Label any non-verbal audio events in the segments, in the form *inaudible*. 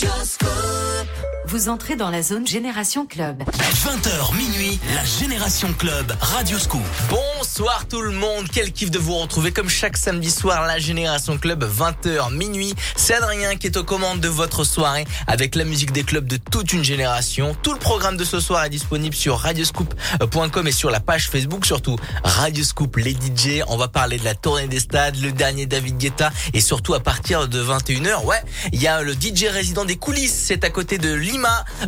Just cool. Vous entrez dans la zone Génération Club. 20h minuit, la Génération Club, Radio Scoop. Bonsoir tout le monde, quel kiff de vous retrouver comme chaque samedi soir, la Génération Club, 20h minuit. C'est Adrien qui est aux commandes de votre soirée avec la musique des clubs de toute une génération. Tout le programme de ce soir est disponible sur radioscoop.com et sur la page Facebook surtout. Radio Scoop, les DJ, on va parler de la tournée des stades, le dernier David Guetta et surtout à partir de 21h, ouais, il y a le DJ résident des coulisses, c'est à côté de Lima,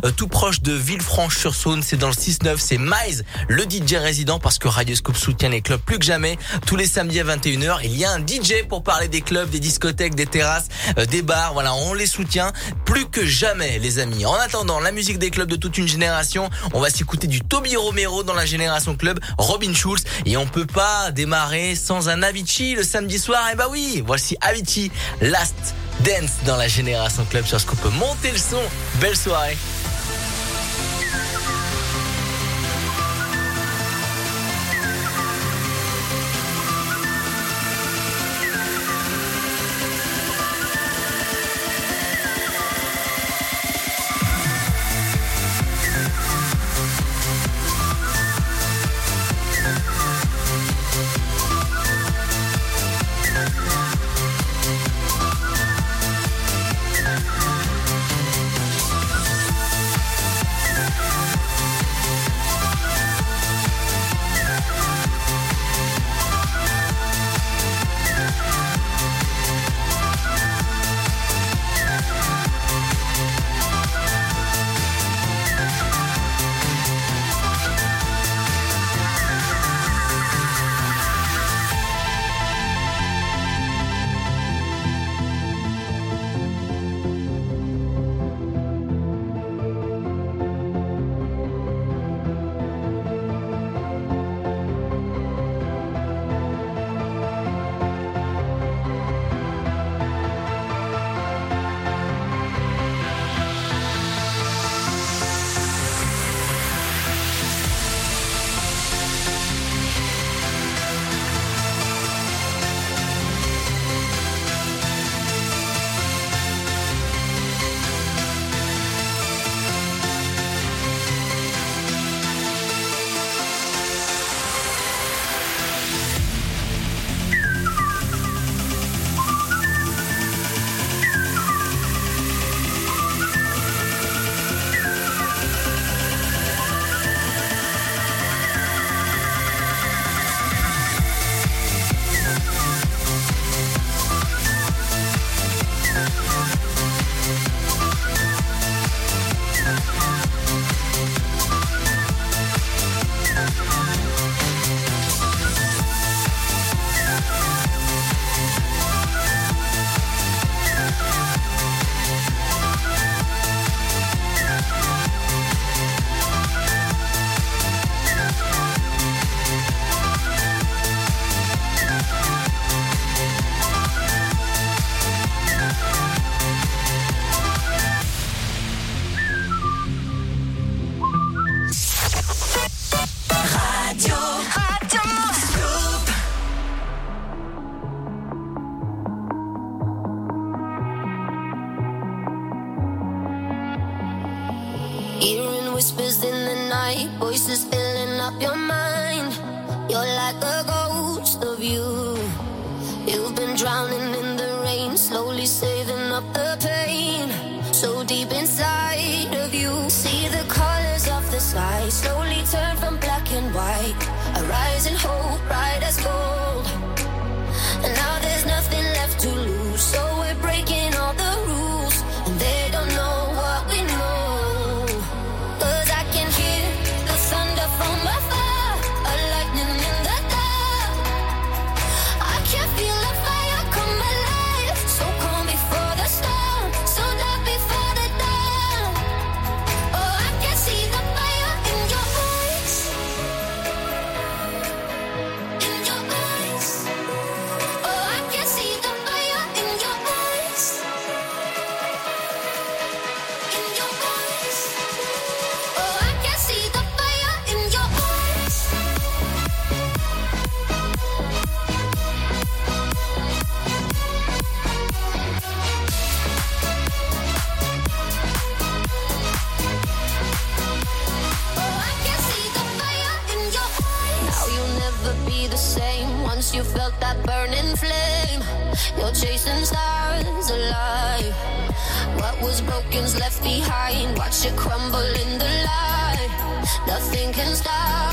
euh, tout proche de Villefranche-sur-Saône, c'est dans le 6-9, c'est Mize, le DJ résident parce que Radio Scoop soutient les clubs plus que jamais. Tous les samedis à 21h, il y a un DJ pour parler des clubs, des discothèques, des terrasses, euh, des bars, voilà, on les soutient plus que jamais les amis. En attendant, la musique des clubs de toute une génération, on va s'écouter du Toby Romero dans la génération club, Robin Schulz et on peut pas démarrer sans un Avicii le samedi soir. Et bah oui, voici Avicii, Last Dance dans la Génération Club sur ce qu'on peut monter le son. Belle soirée. Bye. Whispers in the night, voices filling up your mind. You're like a ghost of you. You've been drowning in the rain, slowly saving up the pain. So deep inside of you, see the colors of the sky slowly turn from black and white. A rising hope, bright as gold. Broken's left behind. Watch it crumble in the light. Nothing can stop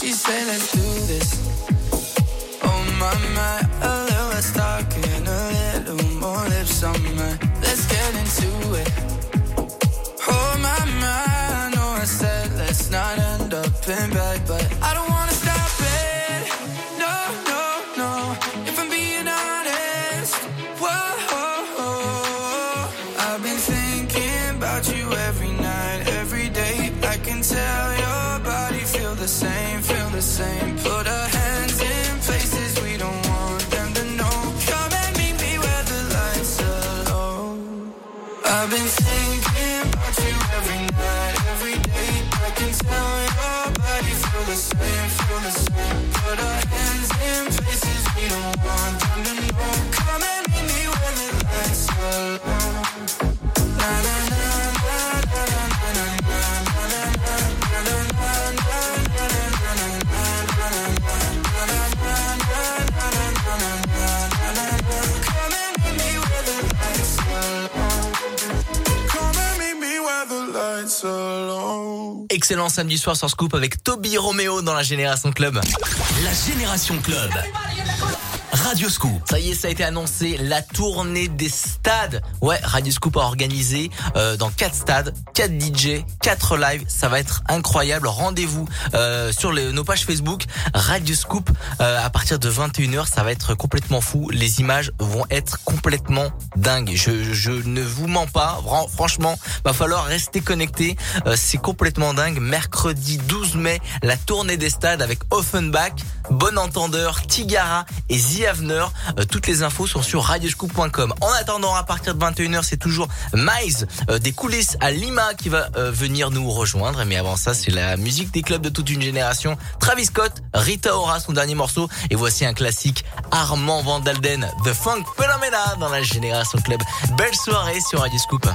She said, let's do this. Oh my, my, a little less talking, a little more lips on my. Let's get into it. Oh my, my, I know I said let's not end up in bed, but Excellent samedi soir sur Scoop avec Toby Romeo dans la Génération Club. La Génération Club. Radio Scoop. Ça y est, ça a été annoncé, la tournée des stades. Ouais, Radio Scoop a organisé euh, dans quatre stades, quatre DJ, quatre lives. Ça va être incroyable. Rendez-vous euh, sur les- nos pages Facebook Radio Scoop euh, à partir de 21h. Ça va être complètement fou. Les images vont être complètement dingues. Je, ne vous mens pas. Fran- Franchement, va falloir rester connecté. Euh, C'est complètement dingue. Mercredi 12 mai, la tournée des stades avec Offenbach, Bon Entendeur, Tigara et Zizi The Avener. Euh, toutes les infos sont sur radioscoop.com. En attendant, à partir de 21h, c'est toujours Mize euh, des coulisses à Lima qui va euh, venir nous rejoindre. Mais avant ça, c'est la musique des clubs de toute une génération. Travis Scott, Rita Ora, son dernier morceau. Et voici un classique, Armand Van Dalden, The Funk Phenomena dans la génération club. Belle soirée sur Radio Scoop.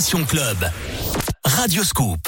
Club. Radio Scoop.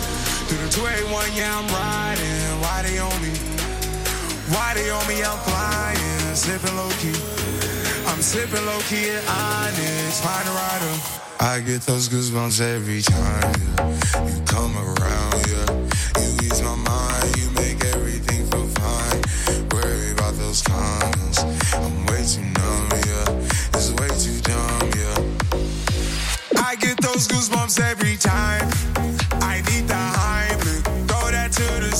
through the 281, yeah, I'm riding. Why they on me? Why they on me? I'm flying, slipping low key. I'm slipping low key at Onyx, find a rider. I get those goosebumps every time, yeah. You come around, yeah. You ease my mind, you make everything feel fine. Worry about those comments. I'm way too numb, yeah. It's way too dumb, yeah. I get those goosebumps every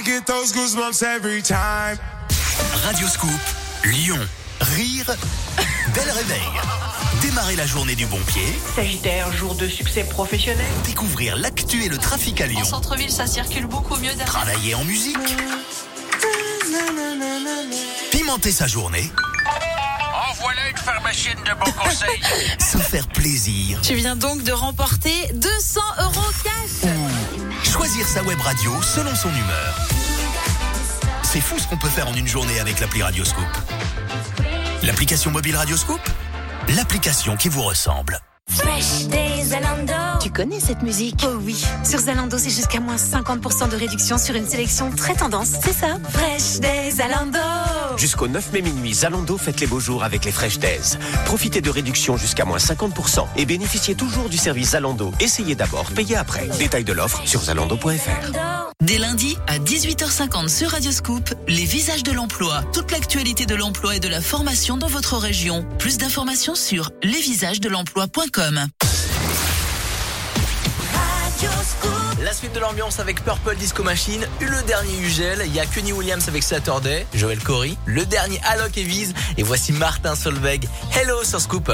I get those goosebumps every time. Radio Scoop, Lyon. Rire, bel réveil. Démarrer la journée du bon pied, Sagittaire, jour de succès professionnel. découvrir l'actu et le trafic à Lyon. En centre-ville, ça circule beaucoup mieux derrière. Travailler en musique. Pimenter sa journée. En voilà une pharmacienne de bon conseil. *laughs* Se faire plaisir. Tu viens donc de remporter 200 euros cash. Choisir sa web radio selon son humeur. C'est fou ce qu'on peut faire en une journée avec l'appli Radioscoop. L'application mobile Radioscoop L'application qui vous ressemble. Tu connais cette musique Oh oui, sur Zalando, c'est jusqu'à moins 50% de réduction sur une sélection très tendance. C'est ça, Fresh des Zalando. Jusqu'au 9 mai minuit, Zalando fête les beaux jours avec les Fresh Days. Profitez de réductions jusqu'à moins 50% et bénéficiez toujours du service Zalando. Essayez d'abord, payez après. Détail de l'offre sur zalando.fr. Dès lundi à 18h50 sur Radioscoop, les visages de l'emploi, toute l'actualité de l'emploi et de la formation dans votre région. Plus d'informations sur lesvisagesdelemploi.com. La suite de l'ambiance avec Purple Disco Machine, le dernier Ugel, il y a Kenny Williams avec Saturday, Joel Corey, le dernier Alok et et voici Martin Solveig. Hello sur Scoop.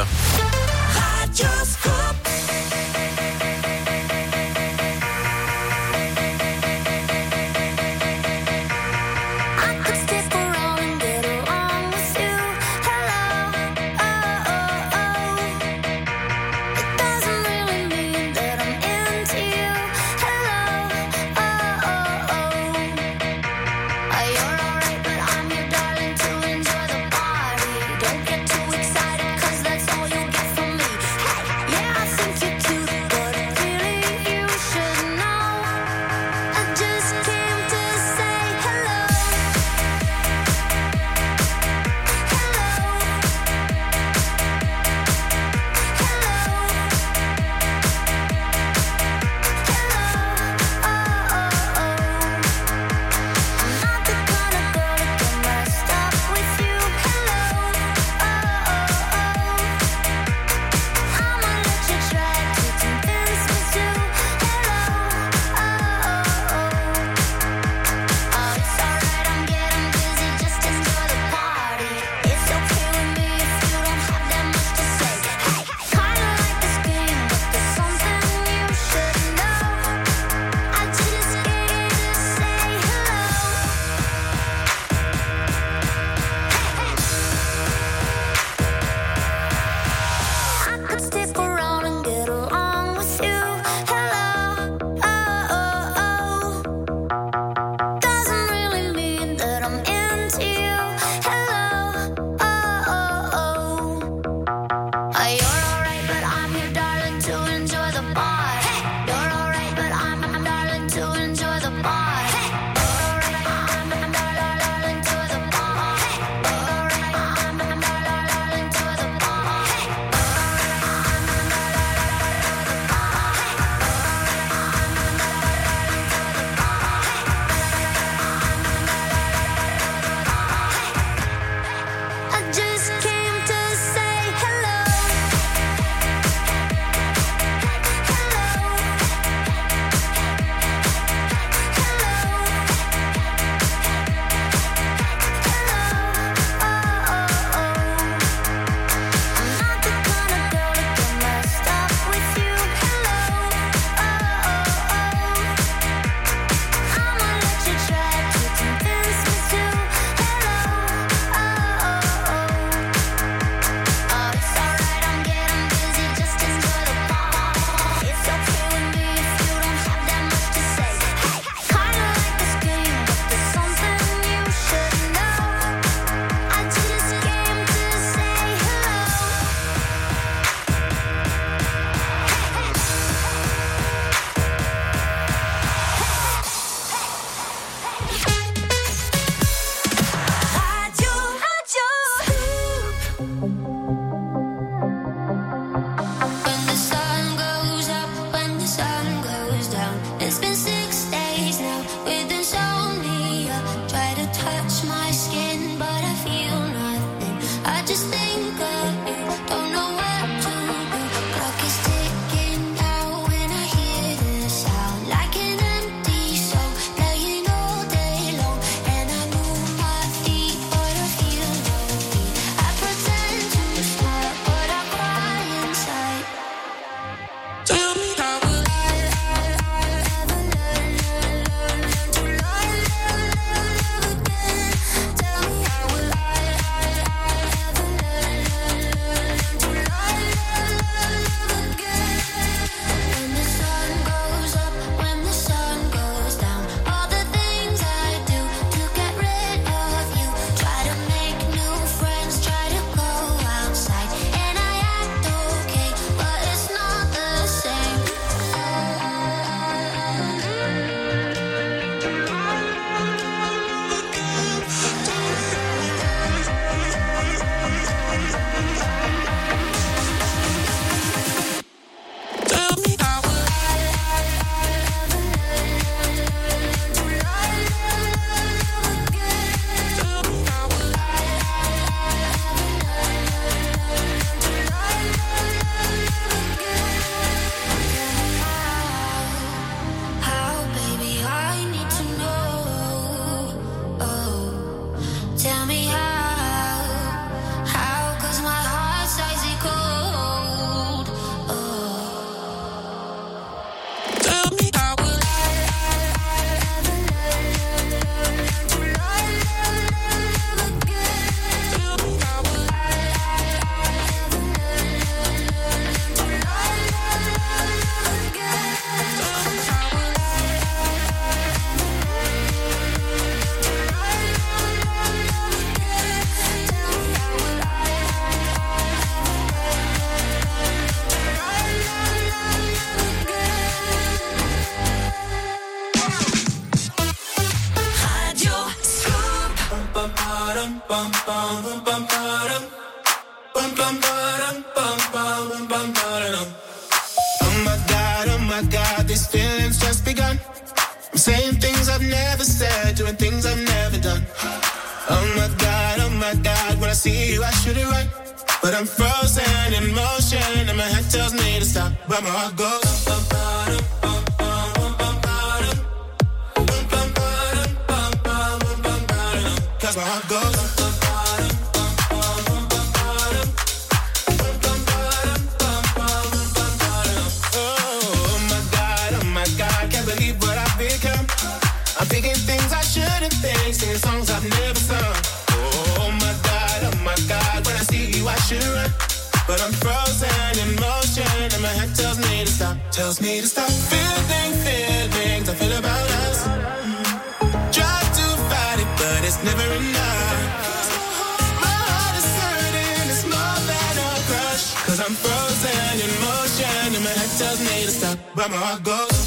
frozen in motion, and my head tells me to stop, but my heart goes.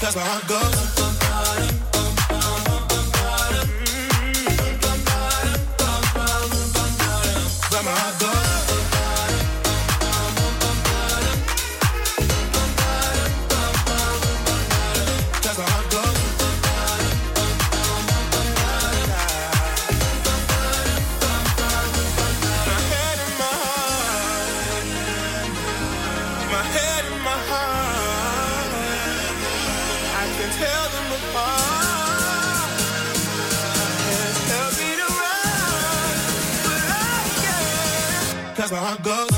Cause my heart goes that's where I go.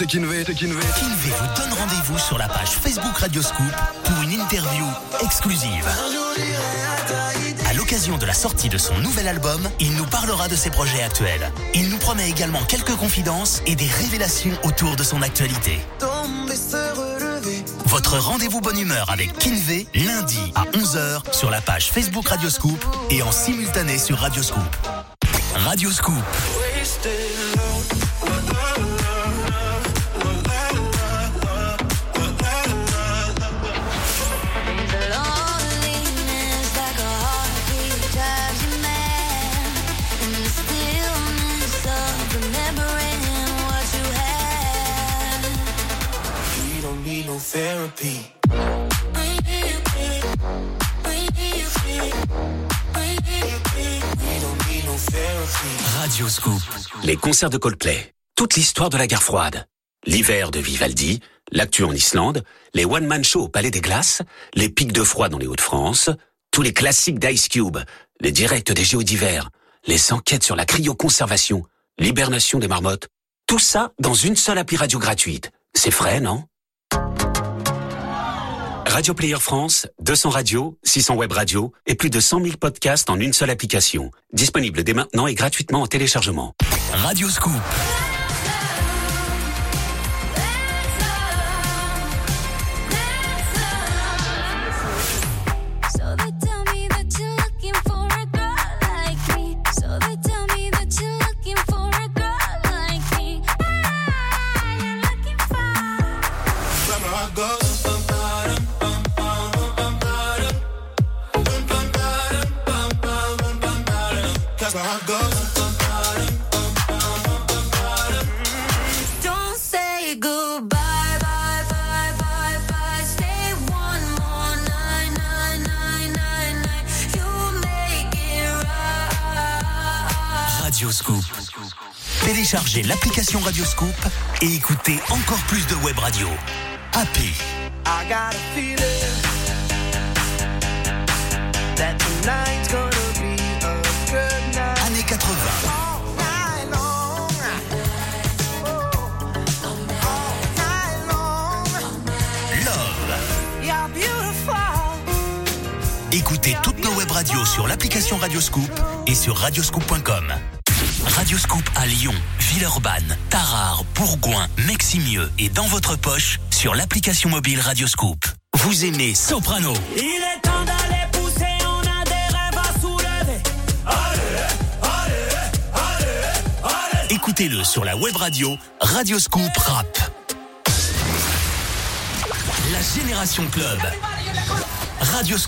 C'est Kinvé. Kinvé vous donne rendez-vous sur la page Facebook Radio Scoop pour une interview exclusive. À l'occasion de la sortie de son nouvel album, il nous parlera de ses projets actuels. Il nous promet également quelques confidences et des révélations autour de son actualité. Votre rendez-vous bonne humeur avec Kinvé, lundi à 11h sur la page Facebook Radio Scoop et en simultané sur Radio Scoop. Les concerts de Coldplay. Toute l'histoire de la guerre froide. L'hiver de Vivaldi, l'actu en Islande, les one-man shows au Palais des Glaces, les pics de froid dans les Hauts-de-France, tous les classiques d'Ice Cube, les directs des Géos d'hiver, les enquêtes sur la cryoconservation, l'hibernation des marmottes. Tout ça dans une seule appli radio gratuite. C'est frais, non? Radio Player France, 200 radios, 600 web radios et plus de 100 000 podcasts en une seule application. Disponible dès maintenant et gratuitement en téléchargement. Radio Scoop. Téléchargez l'application Radio Scoop et écoutez encore plus de web radio. Happy, I got a feeling that tonight's gonna be a good night. années 80, All night long. All night long. Love. You're beautiful. Écoutez toutes nos web radios sur l'application Radio Scoop et sur radioscoop.com. Radio Scoop à Lyon, Villeurbanne, Tarare, Bourgoin, Meximieux et dans votre poche sur l'application mobile Radio Scoop. Vous aimez Soprano, Il est temps d'aller pousser, on a des rêves à soulever. Allez, allez, allez, allez. écoutez-le sur la web radio Radio Scoop Rap. La Génération Club. Radio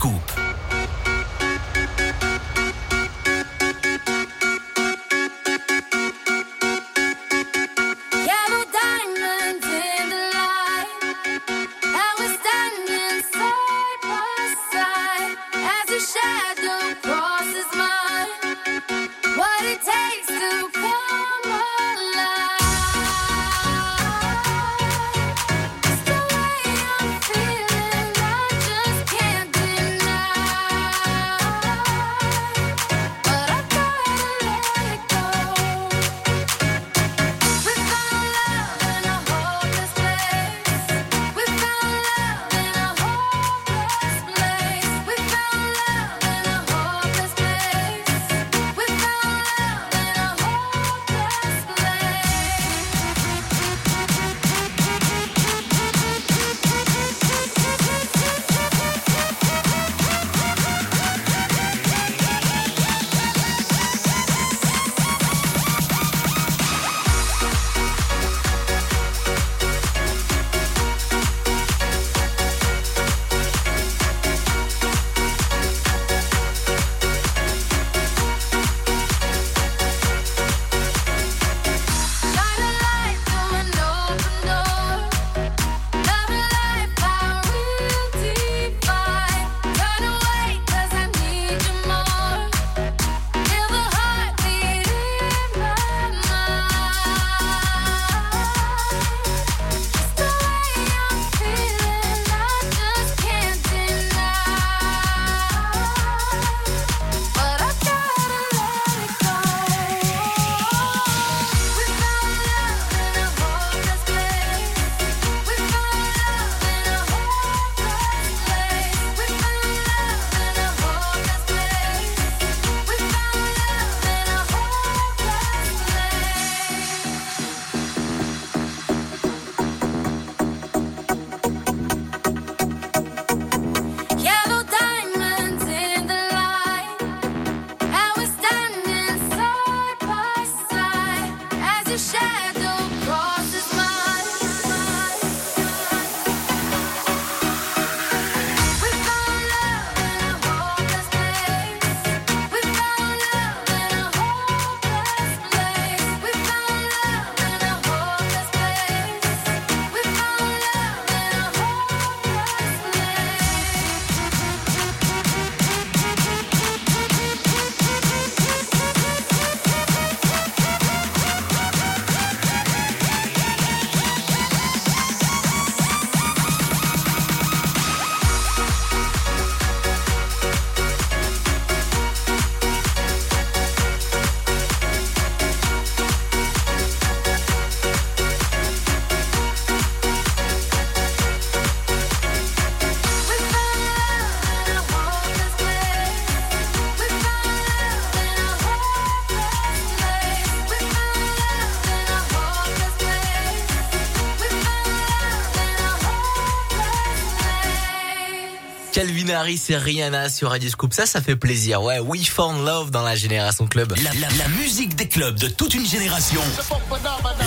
Calvin Harris et Rihanna sur Radio Scoop. Ça, ça fait plaisir. Ouais, We Found Love dans la Génération Club. La, musique des clubs de toute une génération.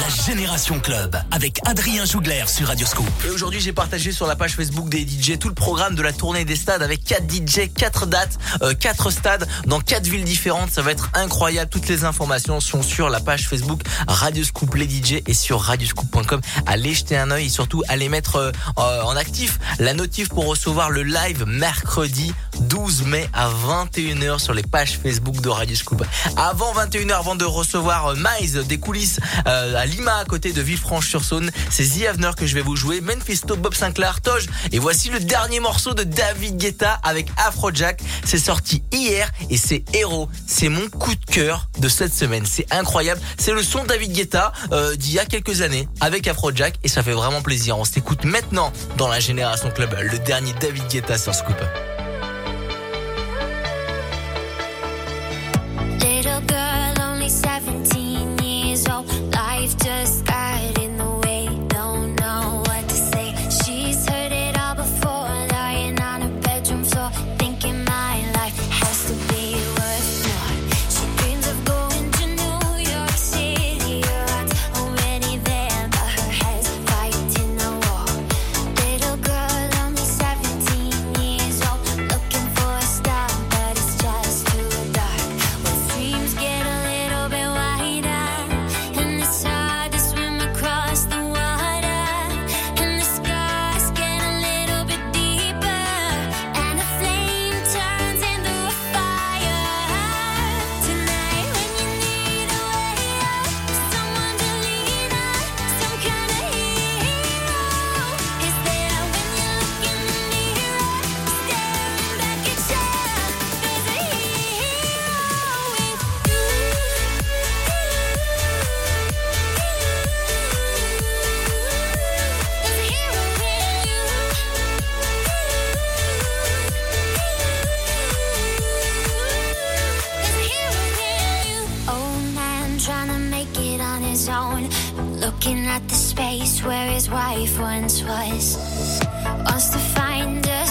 Génération Club avec Adrien Jougler sur Radioscope. Et aujourd'hui, j'ai partagé sur la page Facebook des DJ tout le programme de la tournée des stades avec 4 DJ, 4 dates, euh, 4 stades dans 4 villes différentes. Ça va être incroyable. Toutes les informations sont sur la page Facebook Radioscoop les DJ et sur radioscoop.com. Allez jeter un oeil et surtout allez mettre euh, en actif la notif pour recevoir le live mercredi 12 mai à 21h sur les pages Facebook de Radio Scoop. Avant 21h, avant de recevoir euh, Mize euh, des coulisses euh, à Lima, à côté de Villefranche-sur-Saône, c'est The Avener que je vais vous jouer. Menfisto, Bob Sinclair, Toge. Et voici le dernier morceau de David Guetta avec Afrojack. C'est sorti hier et c'est Héros. C'est mon coup de cœur de cette semaine. C'est incroyable. C'est le son de David Guetta d'il y a quelques années avec Afrojack et ça fait vraiment plaisir. On s'écoute maintenant dans la Génération Club, le dernier David Guetta sur Scoop. his wife once was. Wants to find a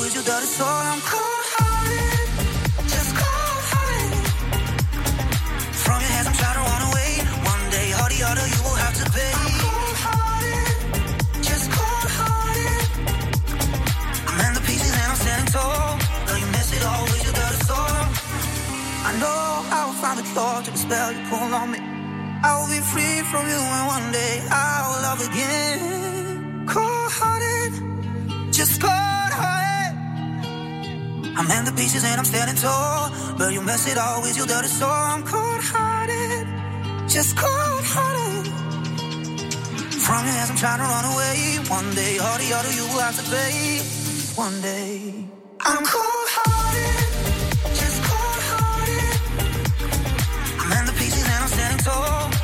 with your dirty soul. I'm cold hearted, just cold hearted. From your hands, I'm trying to run away. One day, all the other, you will have to pay. I'm cold hearted, just cold hearted. I'm in the pieces and I'm standing tall. Though you mess it all with your dirty soul. I know I will find the cure to the spell you pull on me. I will be free from you, and one day I will love again. Cold hearted, just cold. I'm in the pieces and I'm standing tall. But you mess it all with your dirty soul. I'm cold hearted, just cold hearted. From your hands, I'm trying to run away. One day, all the other you will have to pay. One day, I'm cold hearted, just cold hearted. I'm in the pieces and I'm standing tall.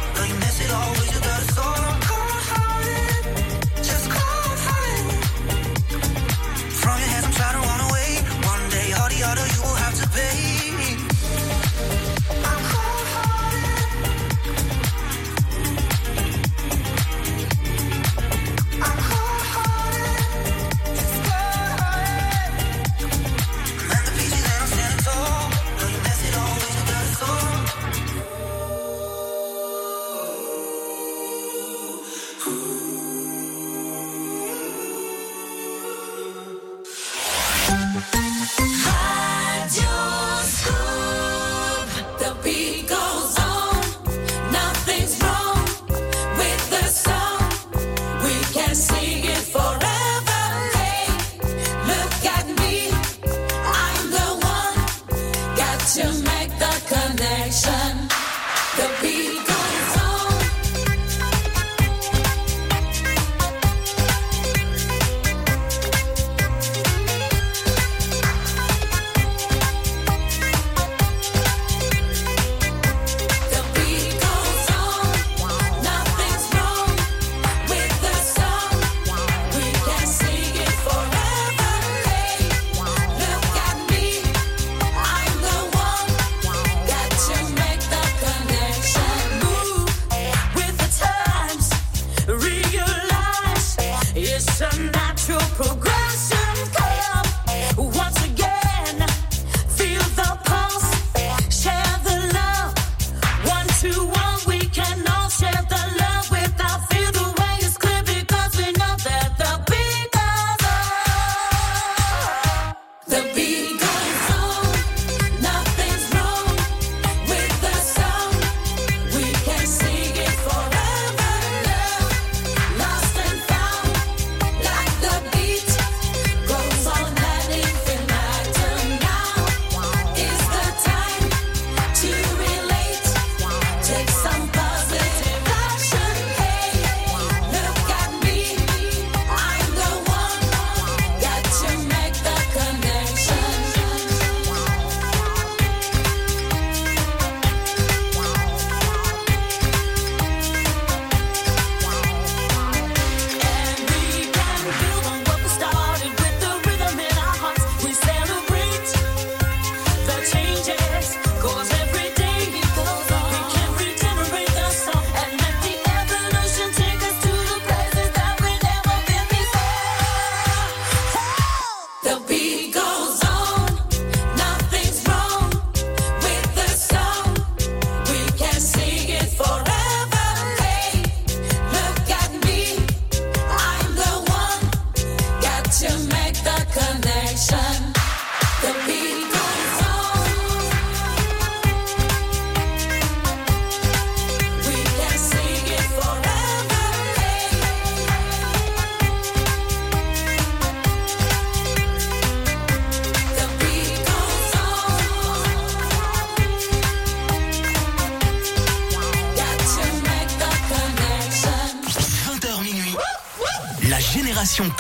to make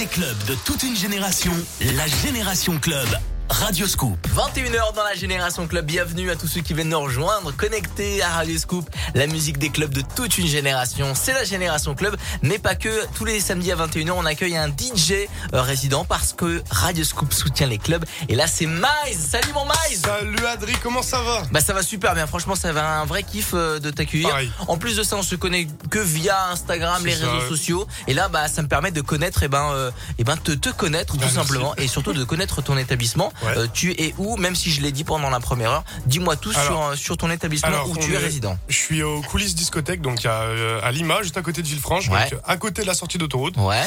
des clubs de toute une génération. La Génération Club. Radio Scoop. 21h dans la Génération Club. Bienvenue à tous ceux qui viennent nous rejoindre, connectés à Radio Scoop, la musique des clubs de toute une génération. C'est la Génération Club, mais pas que. Tous les samedis à 21h, on accueille un DJ euh, résident parce que Radio Scoop soutient les clubs. Et là, c'est Mize. Salut mon Mize. Salut Adri, comment ça va? Bah ça va super bien. Franchement, ça va un vrai kiff euh, de t'accueillir. En plus de ça, on se connaît que via Instagram, les ça, réseaux ouais. sociaux. Et là, bah ça me permet de connaître, et ben, euh, eh ben, te, te connaître Bah, tout merci. simplement, et surtout de connaître ton établissement. Ouais. Euh, tu es où Même si je l'ai dit pendant la première heure, dis-moi tout sur Alors- euh, sur ton établissement Alors, où tu es résident. Je suis aux coulisses discothèque, donc à, euh, à Lima, juste à côté de Villefranche, Ouais. donc à côté de la sortie d'autoroute. Ouais.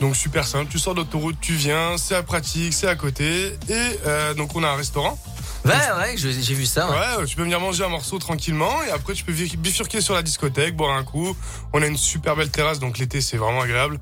Donc super simple, tu sors d'autoroute, tu viens, c'est pratique, c'est à côté. Et euh, donc on a un restaurant. Ouais, ouais, j'ai vu ça. ouais. Ouais, tu peux venir manger un morceau tranquillement et après tu peux bifurquer sur la discothèque, boire un coup. On a une super belle terrasse, donc l'été c'est vraiment agréable.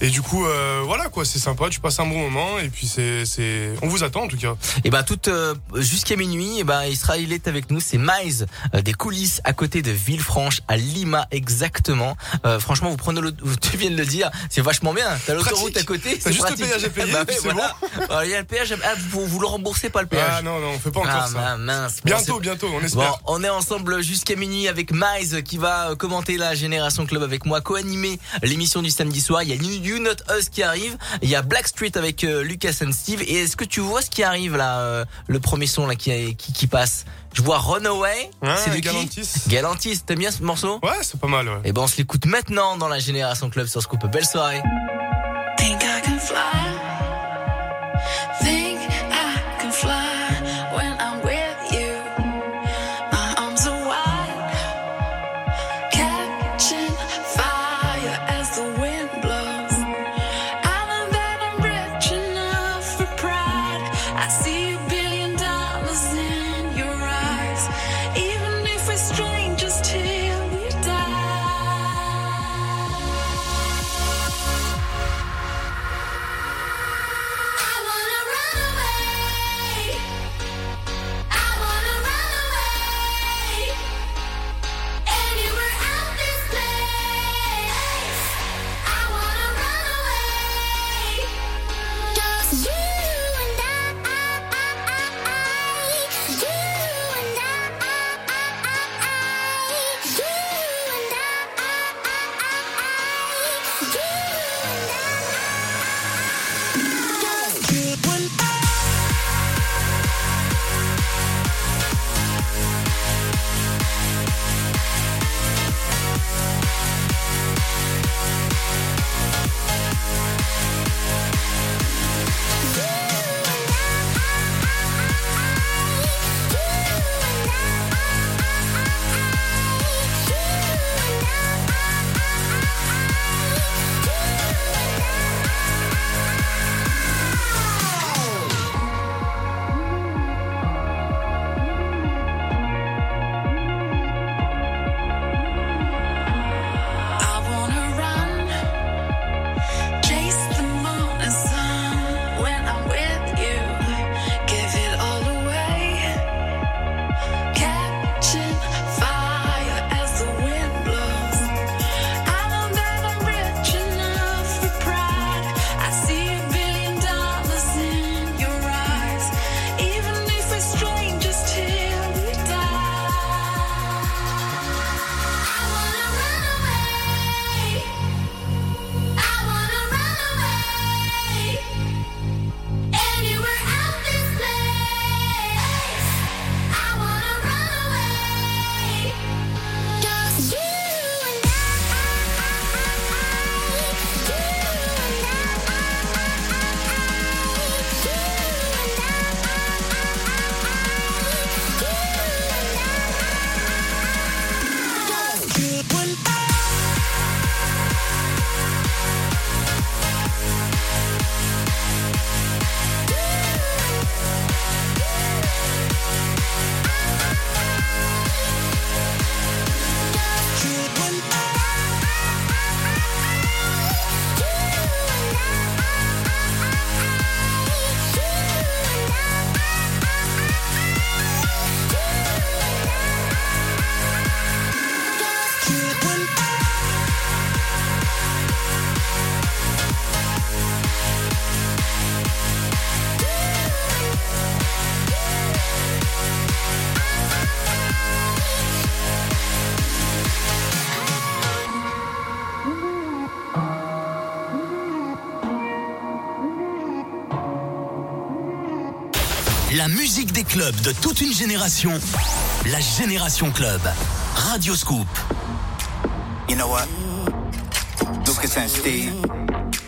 Et du coup, euh, voilà quoi, c'est sympa, tu passes un bon moment et puis c'est, c'est, on vous attend en tout cas. Et ben toute euh, jusqu'à minuit, et ben il sera il est avec nous, c'est Mize euh, des coulisses à côté de Villefranche à Lima exactement. Franchement, vous prenez le tu viens de le dire, c'est vachement bien. T'as l'autoroute à côté, T'as c'est juste le péage à payer, *laughs* Bah ouais, c'est voilà. Alors, *laughs* Il y a le péage, ah, vous, vous le remboursez pas le péage. Ah non, non, on fait pas encore Ah, ça. mince. Bon, Bientôt, bientôt, on espère. Bon, on est ensemble jusqu'à minuit avec Mize qui va commenter la Génération Club avec moi, co-animer l'émission du samedi soir. Il y a You You Not Us qui arrive. Il y a Blackstreet avec euh, Lucas and Steve. Et est-ce que tu vois ce qui arrive là, euh, le premier son là qui, qui, qui passe? Je vois Runaway. Ouais, c'est de Galantis. qui? Galantis. T'aimes bien ce morceau? Ouais, c'est pas mal. Ouais. Et ben on se l'écoute maintenant dans la Génération Club sur Scoop. Belle soirée. Think I can fly. la musique des clubs de toute une génération, la Génération Club. Radio Scoop. You know what? Lucas and Steve.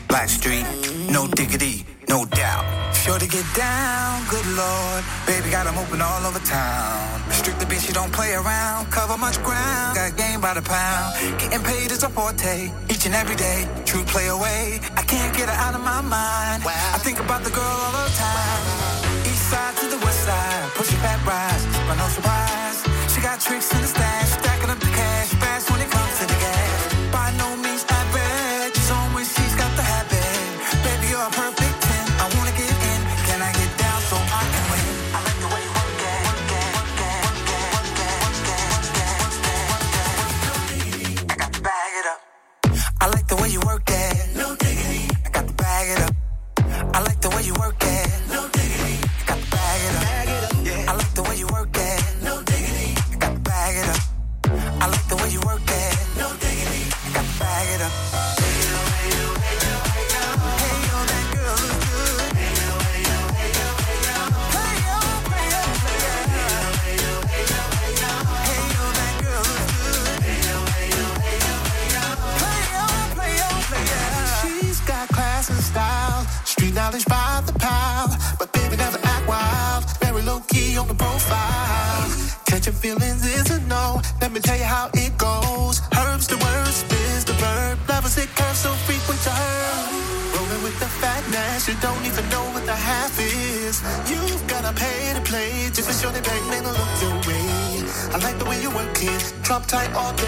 Black Street. No diggity, no doubt. Sure to get down, good lord. Baby got them open all over town. Strictly bitch, you don't play around. Cover much ground. Got game by the pound. Getting paid is a forte. Each and every day. True play away. I can't get her out of my mind. I think about the girl all the time. tight all day.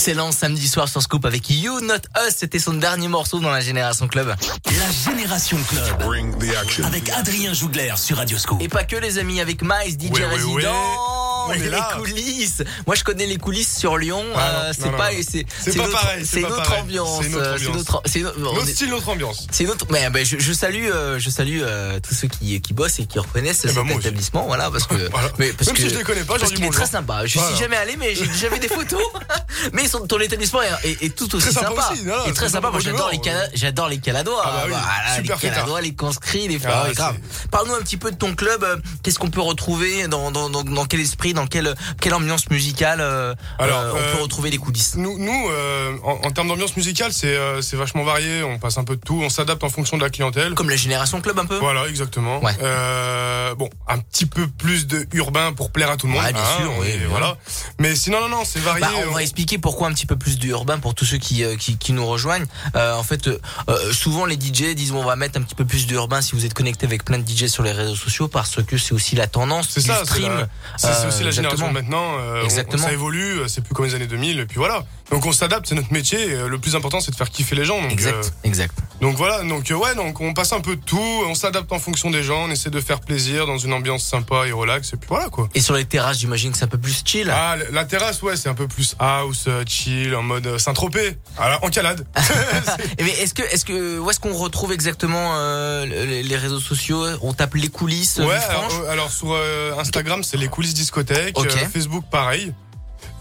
Excellent samedi soir sur Scoop avec You Not Us. C'était son dernier morceau dans la Génération Club. La Génération Club. Avec Adrien Jougler sur Radio Scoop. Et pas que les amis, avec Miles, DJ Oui, oui, résident. oui. Les là. coulisses. Moi, je connais les coulisses sur Lyon. Ah, Euh, c'est pas, c'est, C'est pas pareil, c'est C'est notre ambiance. C'est notre euh, C'est ambiance. notre, c'est notre, on Notre est- style, notre ambiance. C'est notre. Mais ben, je, je salue, euh, je salue euh, tous ceux qui, qui bossent et qui reconnaissent Eh cet ben, aussi. établissement, voilà, parce que. *laughs* Voilà. Mais parce Même que si je les connais pas, dis très sympa. Je Voilà. suis jamais allé, mais j'ai déjà vu des photos. *laughs* mais son, ton établissement est, est- est tout aussi sympa et très sympa. Moi, j'adore les j'adore les Caladois. Ah bah les. Caladois, les conscrits, les Ah. Parle-nous un petit peu de ton club. Qu'est-ce qu'on peut retrouver dans quel esprit, dans quelle, quelle ambiance musicale euh, Alors, euh, on euh, peut retrouver les coulisses? Nous, nous euh, en, en termes d'ambiance musicale, c'est euh, vachement varié. On passe un peu de tout. On s'adapte en fonction de la clientèle. Comme la génération club un peu? Voilà, exactement. Ouais. Euh, bon, un petit peu plus de urbain pour plaire à tout le monde. Ouais, bien hein, sûr, oui, bien. voilà. Mais sinon, non, non, c'est varié. Bah, on va expliquer pourquoi un petit peu plus du urbain pour tous ceux qui, euh, qui, qui nous rejoignent. Euh, en fait, euh, euh, souvent les DJ disent on va mettre un petit peu plus d'urbain si vous êtes connecté avec plein de DJ sur les réseaux sociaux parce que c'est aussi la tendance C'est du ça, stream. c'est c'est Euh, aussi la génération de maintenant. euh, on- ça évolue, euh, c'est plus comme les années 2000, et puis voilà. Donc on s'adapte, c'est notre métier. euh, le plus important, c'est de faire kiffer les gens. Donc, Exact, euh, exact. donc voilà, donc ouais, donc on passe un peu de tout, on s'adapte en fonction des gens, on essaie de faire plaisir dans une ambiance sympa et relax, et puis voilà quoi. Et sur les terrasses, j'imagine que c'est un peu plus chill. Ah, la- terrasse, ouais, c'est un peu plus house, chill, en mode Saint-Tropez, Alors, en calade. *laughs* Mais est-ce que, est-ce que, où est-ce qu'on retrouve exactement euh, les, réseaux sociaux? On tape les coulisses. Ouais, alors, alors sur Instagram, c'est les coulisses discothèque, euh, Facebook pareil.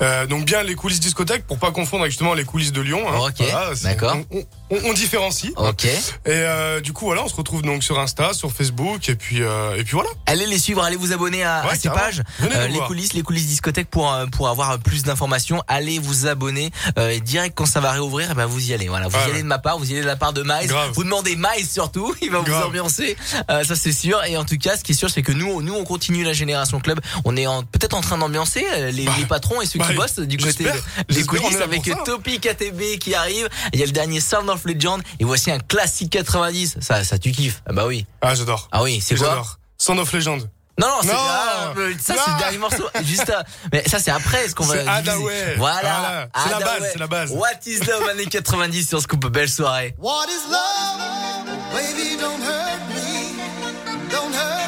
Euh, donc bien les coulisses discothèque pour pas confondre avec justement les coulisses de Lyon. hein. Ok, d'accord. On, on- on différencie. Ok. Et euh, du coup voilà, on se retrouve donc sur Insta, sur Facebook et puis euh, et puis voilà. Allez les suivre, allez vous abonner à, Ouais, à ces pages, Euh, les voir. coulisses, les coulisses discothèques pour euh, pour avoir plus d'informations. Allez vous abonner euh, et direct quand ça va réouvrir, eh ben vous y allez. Voilà, vous Ah y ouais. allez de ma part, vous y allez de la part de Miles. Grave. Vous demandez Miles surtout, *laughs* il va vous ambiancer, Euh, ça c'est sûr. Et en tout cas, ce qui est sûr, c'est que nous, nous on continue la génération club. On est peut-être en train d'ambiancer les, les patrons et ceux qui bah, bossent du côté des on coulisses avec. Topi KTB qui arrive. Il y a le dernier Sound of Legend et voici un classique 90. Ça, ça tu kiffes Ah bah oui. Ah j'adore. Ah oui, c'est quoi J'adore. Son of Legend. Non, non, c'est Non ah, ça, c'est le dernier morceau. Juste, euh, mais ça, c'est après ce qu'on va. Adaway. Voilà. Voilà. C'est la base, c'est la base. What is love années 90 sur Scoop. Belle soirée. What is love? Baby, don't hurt me. Don't hurt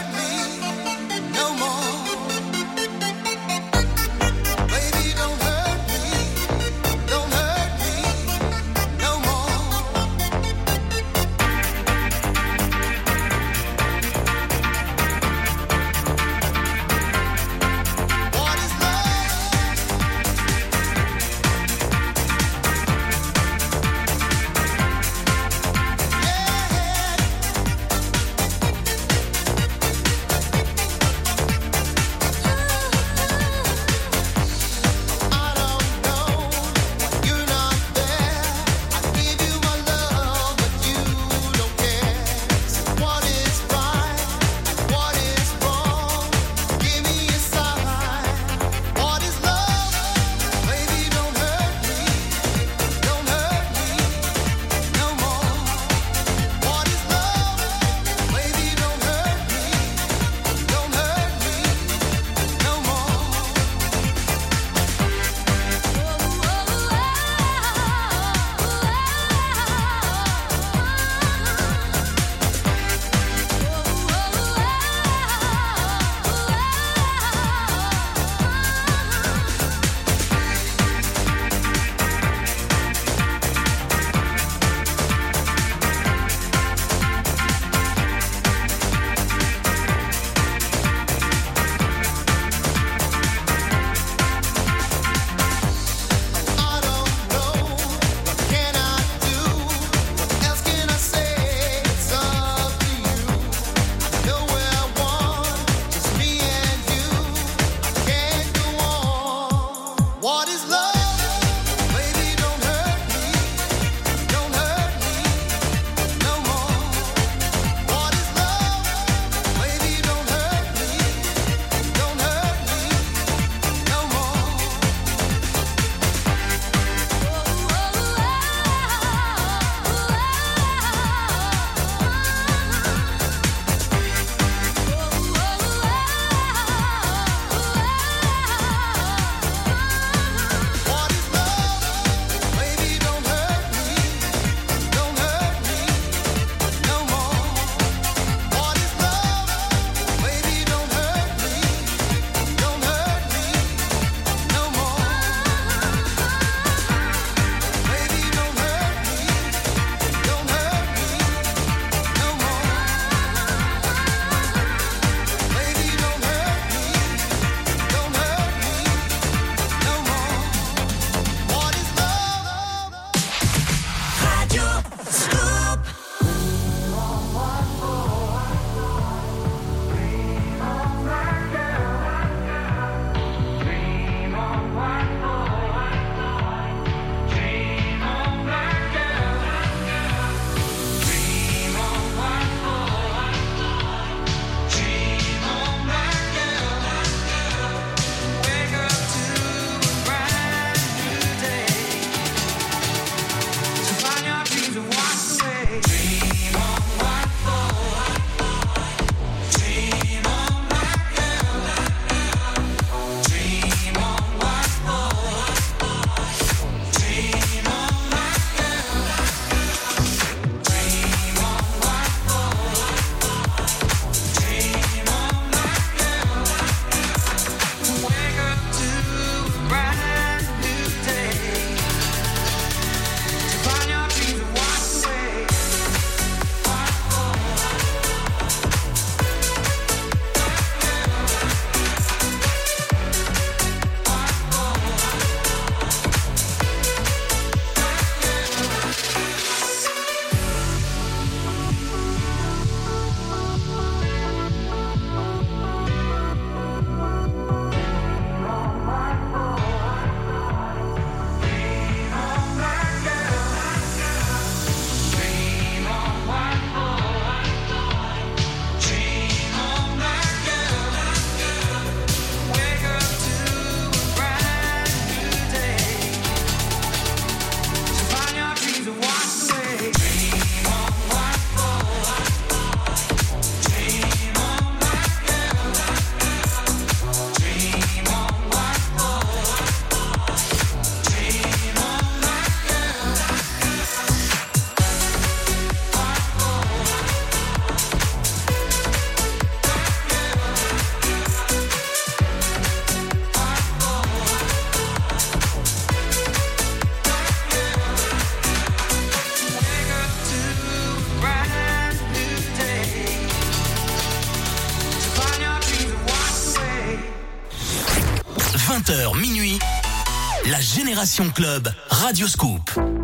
Club Radio Scoop.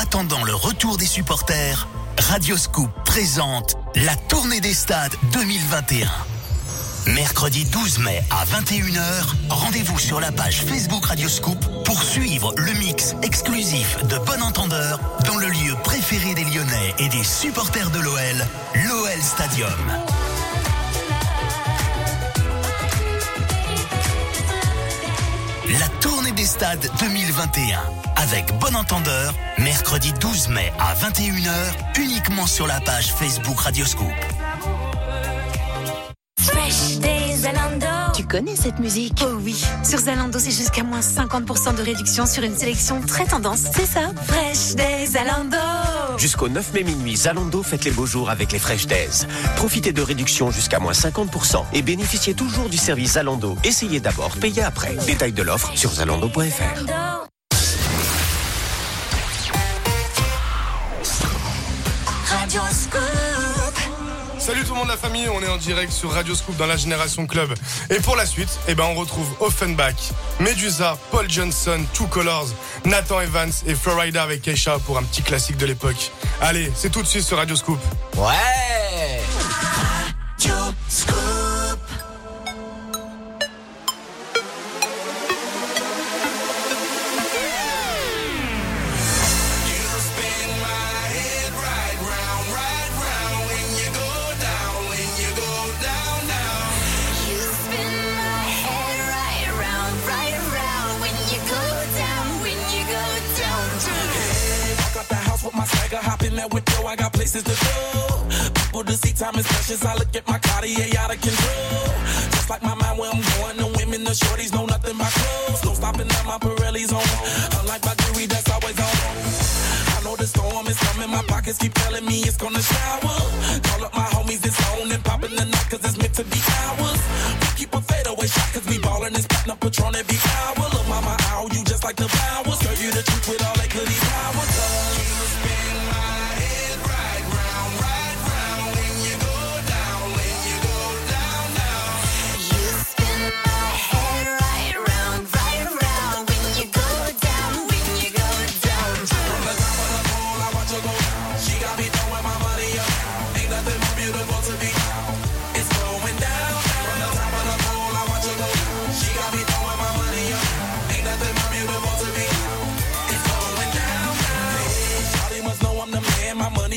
Attendant le retour des supporters, Radio Scoop présente la tournée des stades 2021. Mercredi 12 mai à 21h, rendez-vous sur la page Facebook Radio Scoop pour suivre le mix exclusif de Bon Entendeur dans le lieu préféré des Lyonnais et des supporters de l'OL, l'OL Stadium. La tournée des stades 2021 avec Bon Entendeur, mercredi 12 mai à 21h, uniquement sur la page Facebook Radio Scoop. Fresh des Zalando. Tu connais cette musique? Oh oui, sur Zalando, c'est jusqu'à moins 50% de réduction sur une sélection très tendance. C'est ça, Fresh des Zalando. Jusqu'au 9 mai minuit, Zalando faites les beaux jours avec les Fresh Days. Profitez de réductions jusqu'à moins 50% et bénéficiez toujours du service Zalando. Essayez d'abord, payez après. Détail de l'offre sur zalando.fr. Salut tout le monde la famille, on est en direct sur Radio Scoop dans la Génération Club. Et pour la suite, eh ben on retrouve Offenbach, Medusa, Paul Johnson, Two Colors, Nathan Evans et Florida avec Keisha pour un petit classique de l'époque. Allez, c'est tout de suite sur Radio Scoop. Ouais Radio Scoop. I got places to go. People to see, time is precious. I look at my Cartier out of control. Just like my mind where I'm going, the women, the shorties know nothing but clothes. No stopping at my Pirelli's on. Unlike my jewelry, that's always on. I know the storm is coming, my pockets keep telling me it's gonna shower. Call up my homies, it's on and popping the night, cause it's meant to be ours. We keep a fadeaway shot, cause we ballin' this platinum patron every hour. Look, mama, ow, you just like the flowers. Girl, you the truth with all that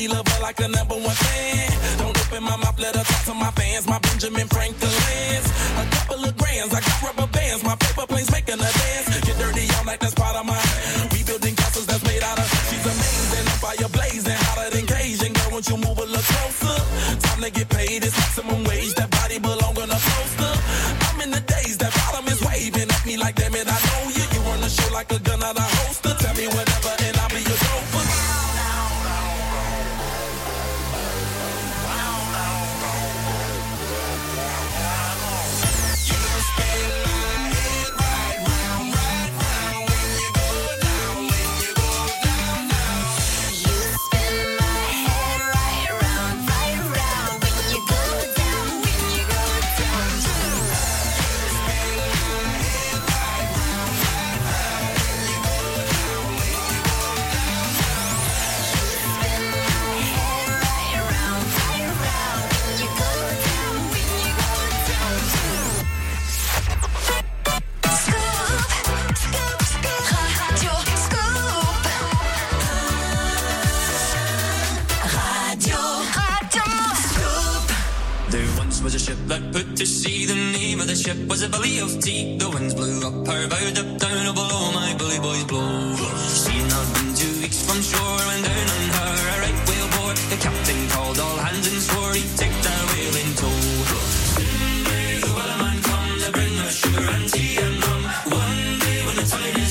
She love her like a number one fan. Don't open my mouth, let her talk to my fans. My Benjamin Franklin's. A couple of grands, I got rubber bands. My paper planes making a dance. Get dirty all like that's part of my We building castles that's made out of. She's amazing, the fire blazing, hotter than Cajun. Girl, won't you move a little closer? Time to get paid, it's maximum wage. That body belong on a poster. I'm in the days, that bottom is waving at me like, damn it, I know you. You run the show like a gun out of ship was a belly of tea. The winds blew up her bow, dipped down a below my bully boys blow. Seen not been two weeks from shore, and down on her a right whale bore. The captain called all hands and swore he'd take that whale in tow. Soon may the man come to bring us sugar and tea and rum. One day when the time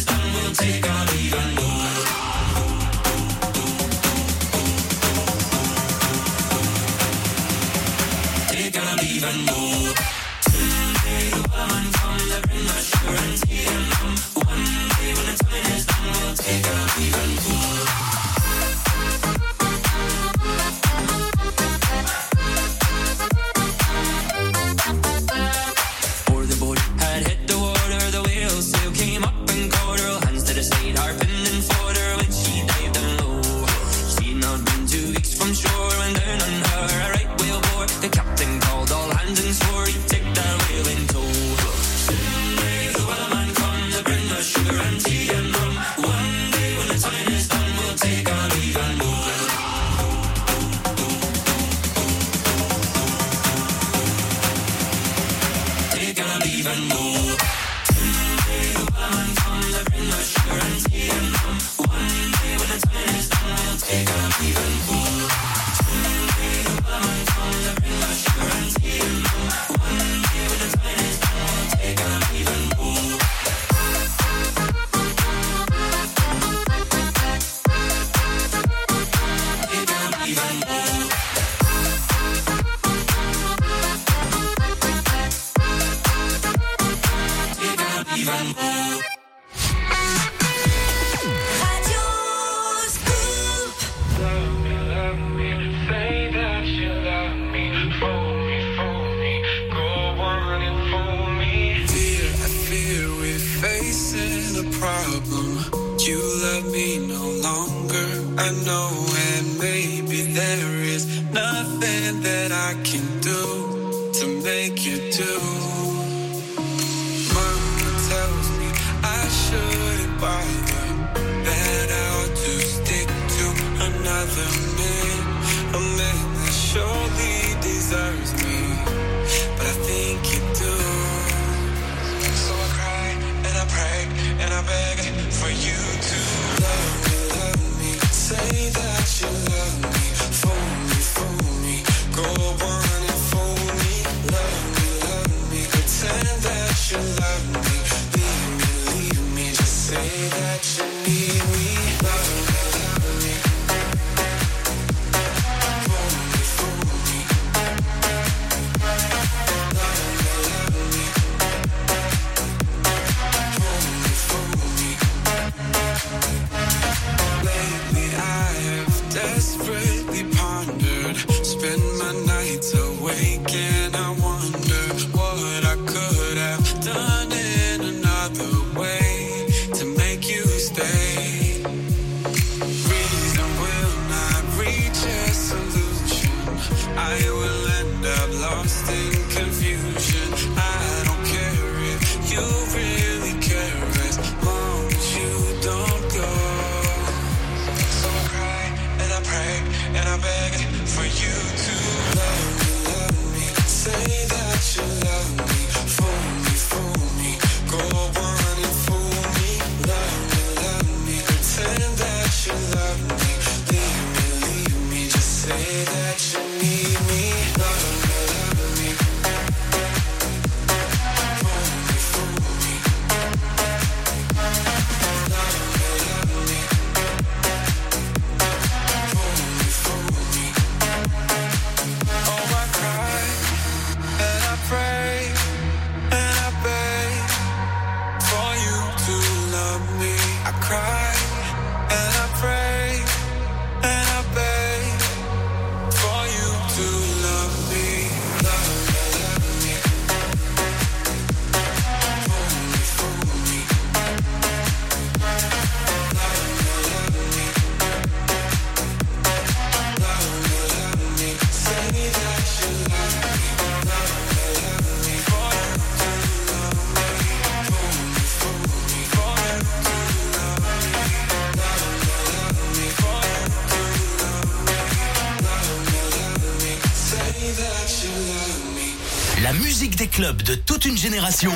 génération,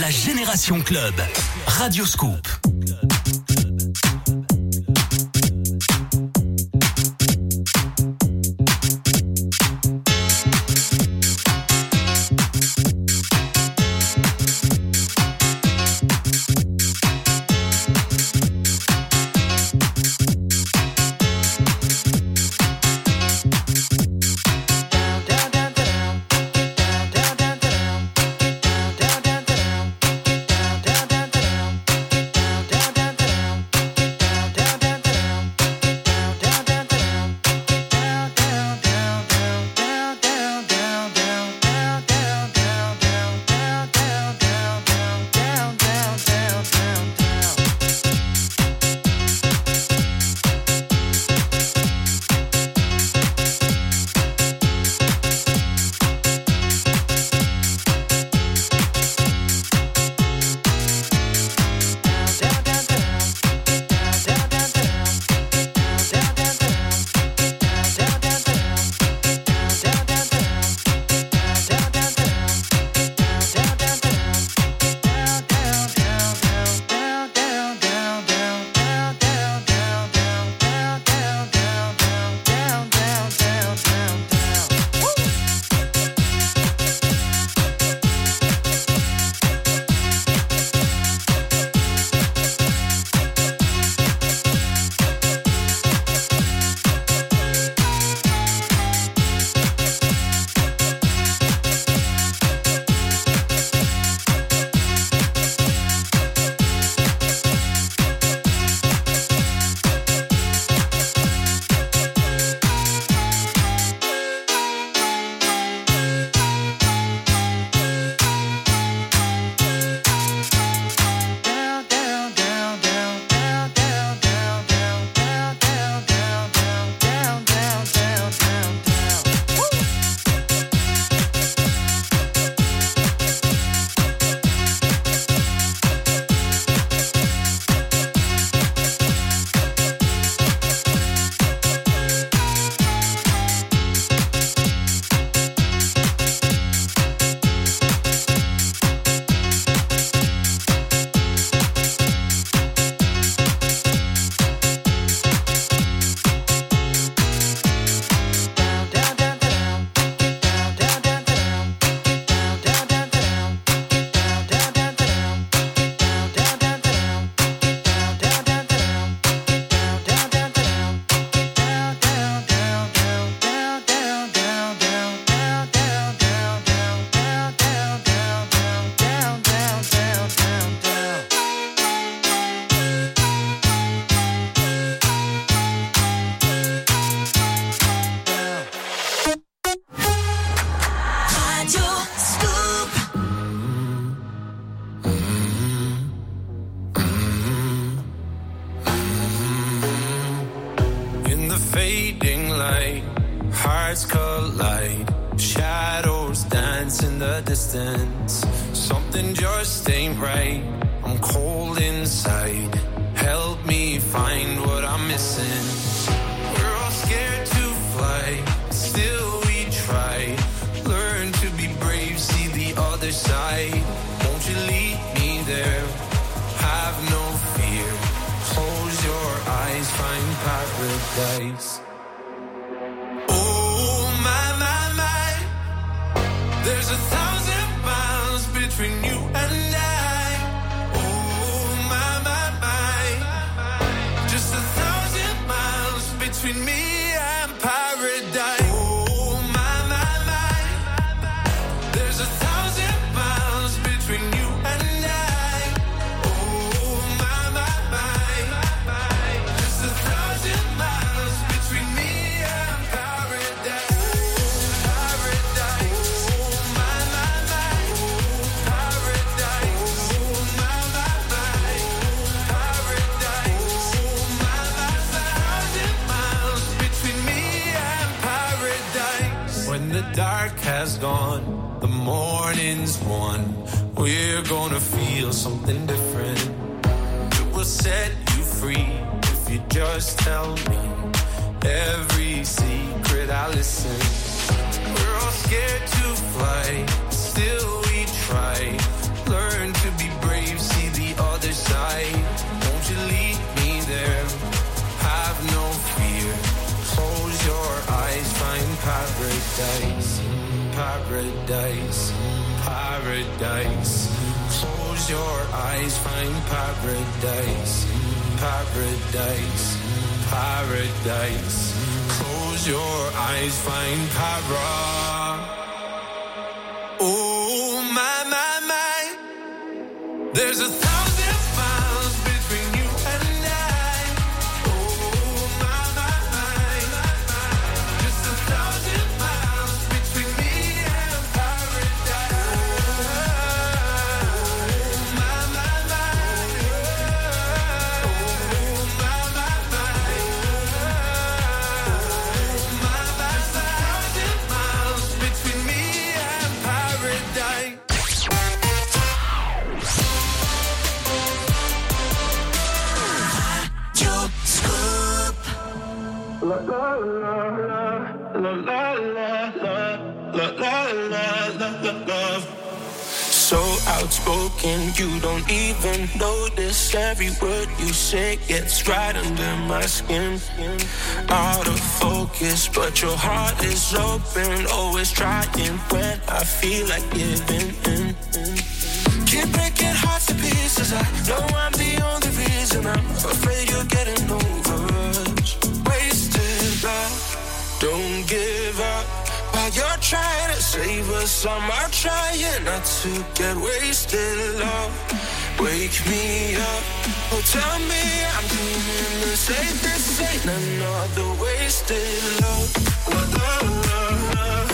la Génération Club. Radio Scoop. presence. Something just ain't right. Just tell me every secret I listen. We're all scared to fly, still we try. Learn to be brave, see the other side. Won't you lead me there? Have no fear. Close your eyes, find paradise, paradise, paradise. Close your eyes, find paradise, paradise, paradise. Close your eyes, find para. Oh my my my, there's a thousand So outspoken, you don't even notice every word you say gets right under my skin. Out of focus, but your heart is open, always trying when I feel like giving in. Keep breaking hearts to pieces. I know I'm the only reason. I'm afraid trying to save us, I'm out trying not to get wasted love. Wake me up, oh tell me I'm doing the. This ain't another wasted love. La, la, la, la,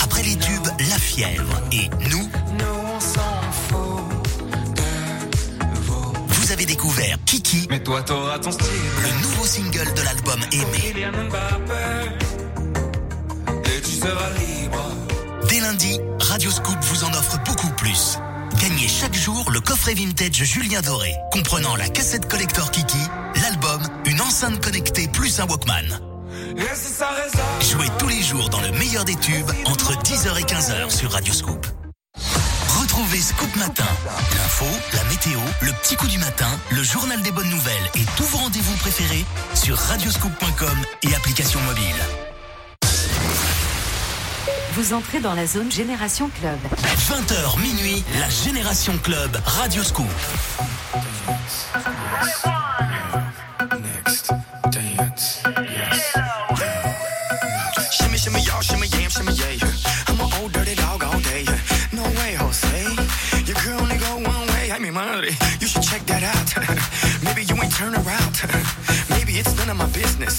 Après les tubes La Fièvre et Nous, vous avez découvert Kiki, Mais toi, t'auras ton style. le nouveau single de l'album Aimé. Et tu seras libre. Dès lundi, Radio Scoop vous en offre beaucoup plus. Gagnez chaque jour le coffret vintage Julien Doré, comprenant la cassette collector Kiki, enceinte connectée plus un Walkman. Jouez tous les jours dans le meilleur des tubes entre 10h et 15h sur Radio Scoop. Retrouvez Scoop Matin. L'info, la météo, le petit coup du matin, le journal des bonnes nouvelles et tous vos rendez-vous préférés sur radioscoop.com et application mobile. Vous entrez dans la zone Génération Club. 20h minuit, la Génération Club Radio Scoop. *laughs* Maybe you ain't turn around. *laughs* Maybe it's none of my business.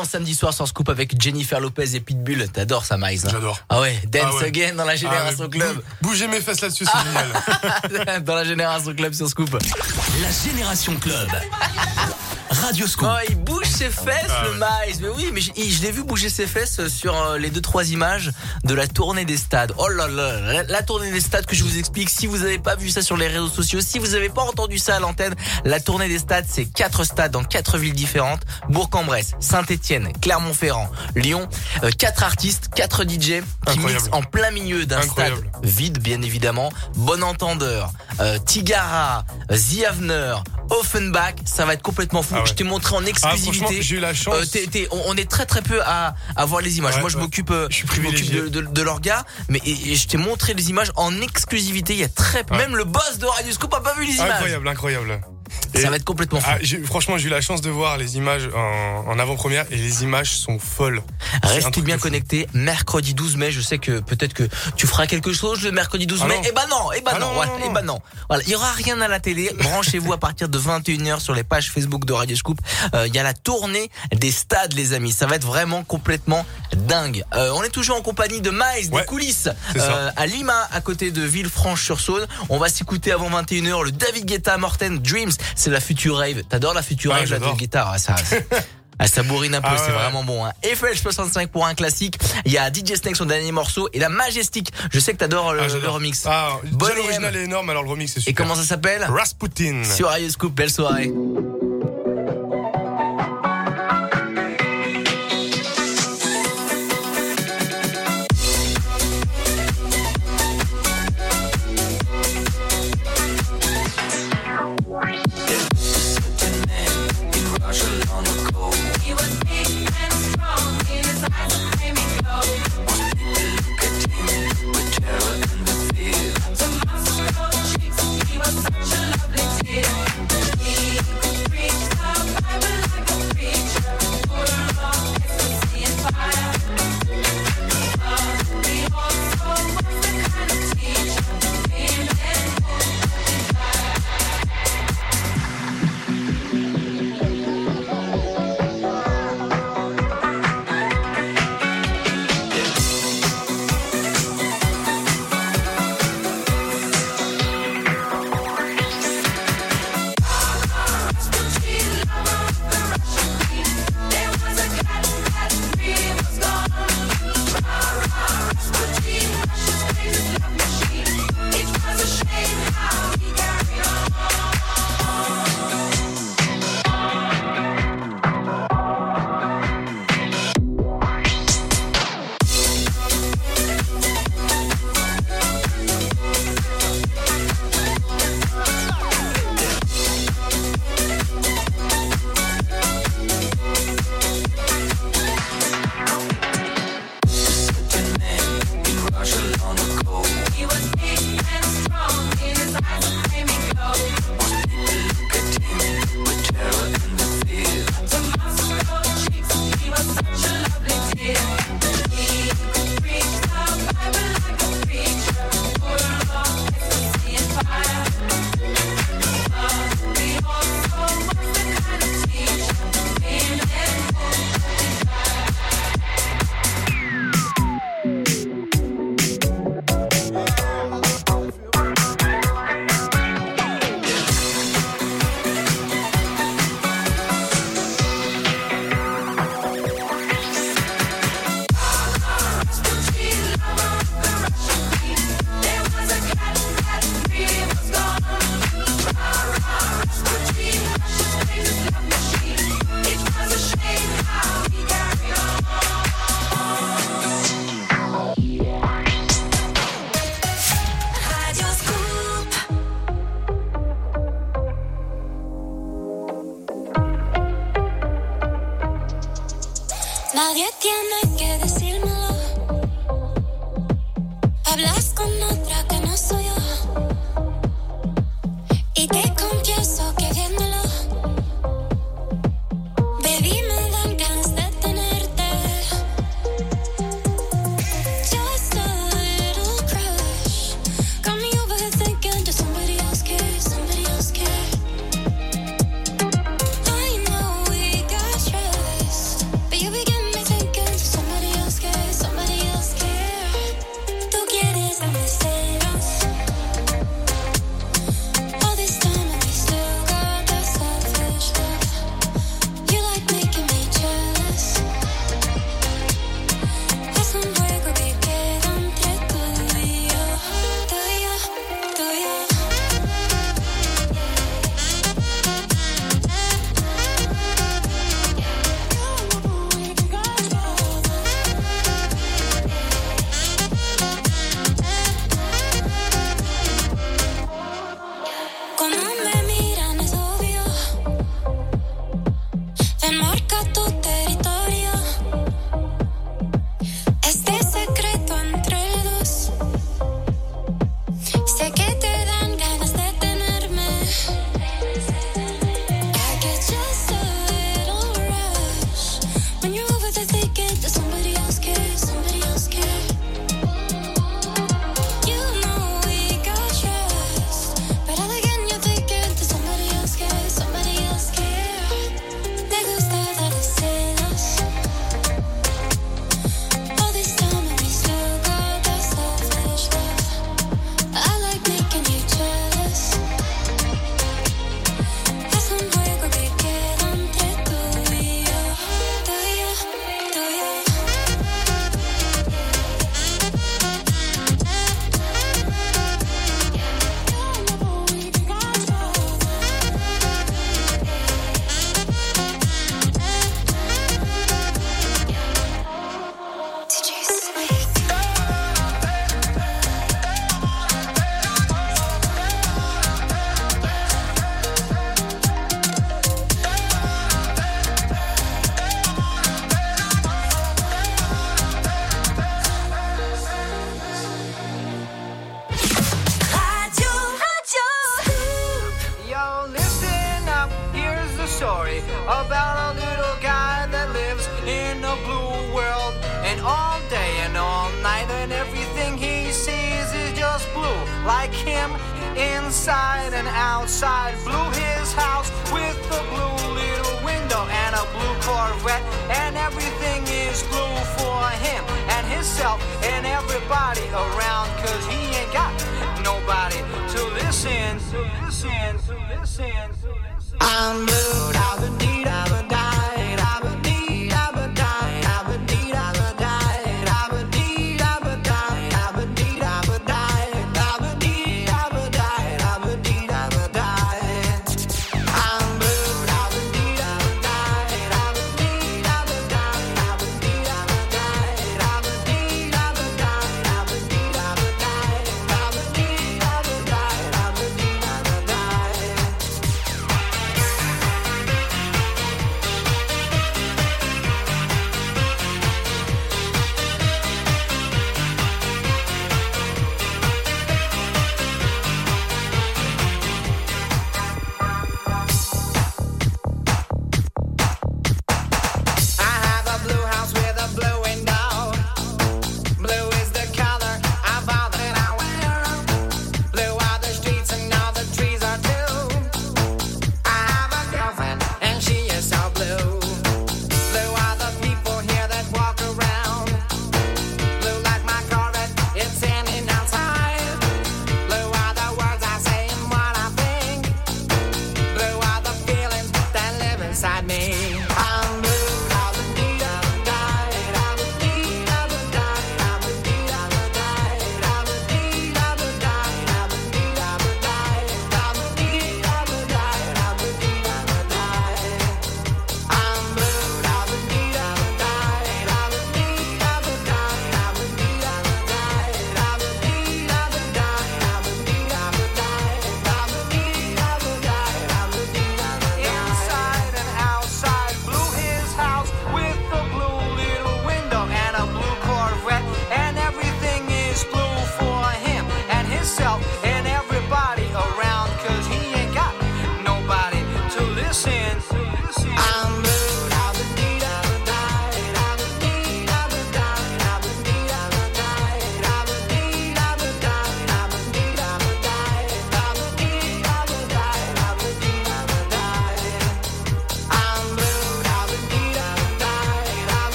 Excellent samedi soir sur Scoop avec Jennifer Lopez et Pitbull. T'adores ça, Miles hein J'adore. Ah ouais, Dance Ah ouais. Again dans la Génération Ah ouais, Club. bou- Bougez mes fesses là-dessus, c'est génial. *laughs* dans la Génération Club sur Scoop. La Génération Club. Radio Scoop. Oh, il bouge ses fesses, Ah le Miles. Mais oui, mais je, je l'ai vu bouger ses fesses sur euh, les deux trois images de la tournée des stades. Oh là là, la, la tournée des stades que je vous explique. Si vous n'avez pas vu ça sur les réseaux sociaux, si vous n'avez pas entendu ça à l'antenne, la tournée des stades, c'est quatre stades dans quatre villes différentes Bourg-en-Bresse, Saint-Étienne, Clermont-Ferrand, Lyon. Euh, quatre artistes, quatre DJ qui mixent en plein milieu d'un stade vide, bien évidemment. Bon entendeur, euh, Tigara, The Avener, Offenbach, ça va être complètement fou. Ah ouais. Je t'ai montré en exclusivité. franchement, j'ai eu la chance. Euh, on, on est très très peu à, à voir les images. Ouais, Moi, je m'occupe, euh, de, de, de leur gars, mais et, et je t'ai montré les images en exclusivité. Il y a très, même le boss de Radio Scoop a pas vu les images. Incroyable, incroyable. Ça va être complètement fou. Ah, j'ai- franchement, j'ai eu la chance de voir les images en, en avant-première et les images sont folles. Restez bien fou. connectés. Mercredi 12 mai, je sais que peut-être que tu feras quelque chose le mercredi 12 Ah mai. Eh ben non, eh ben Ah non, non, voilà, non, eh ben non. Voilà, il y aura rien à la télé. *laughs* Branchez-vous à partir de 21h sur les pages Facebook de Radio Scoop. Euh, Il y a la tournée des stades, les amis. Ça va être vraiment complètement dingue. Euh, on est toujours en compagnie de Miles, des coulisses, euh, à Lima, à côté de Villefranche-sur-Saône. On va s'écouter avant 21h le David Guetta Morten Dreams. C'est la future rave. T'adores la future rave, la. Ah, ça, *laughs* Ah, ça bourrine un peu, Ah c'est ouais. vraiment bon. Hein. FH65 pour un classique. Il y a DJ Snake son dernier morceau et la Majestic. Je sais que t'adores le, Ah, le remix. Ah, Bon l'original est énorme, alors le remix c'est super. Et comment ça s'appelle? Rasputin. Sur Scoop, belle soirée. Enmarca tu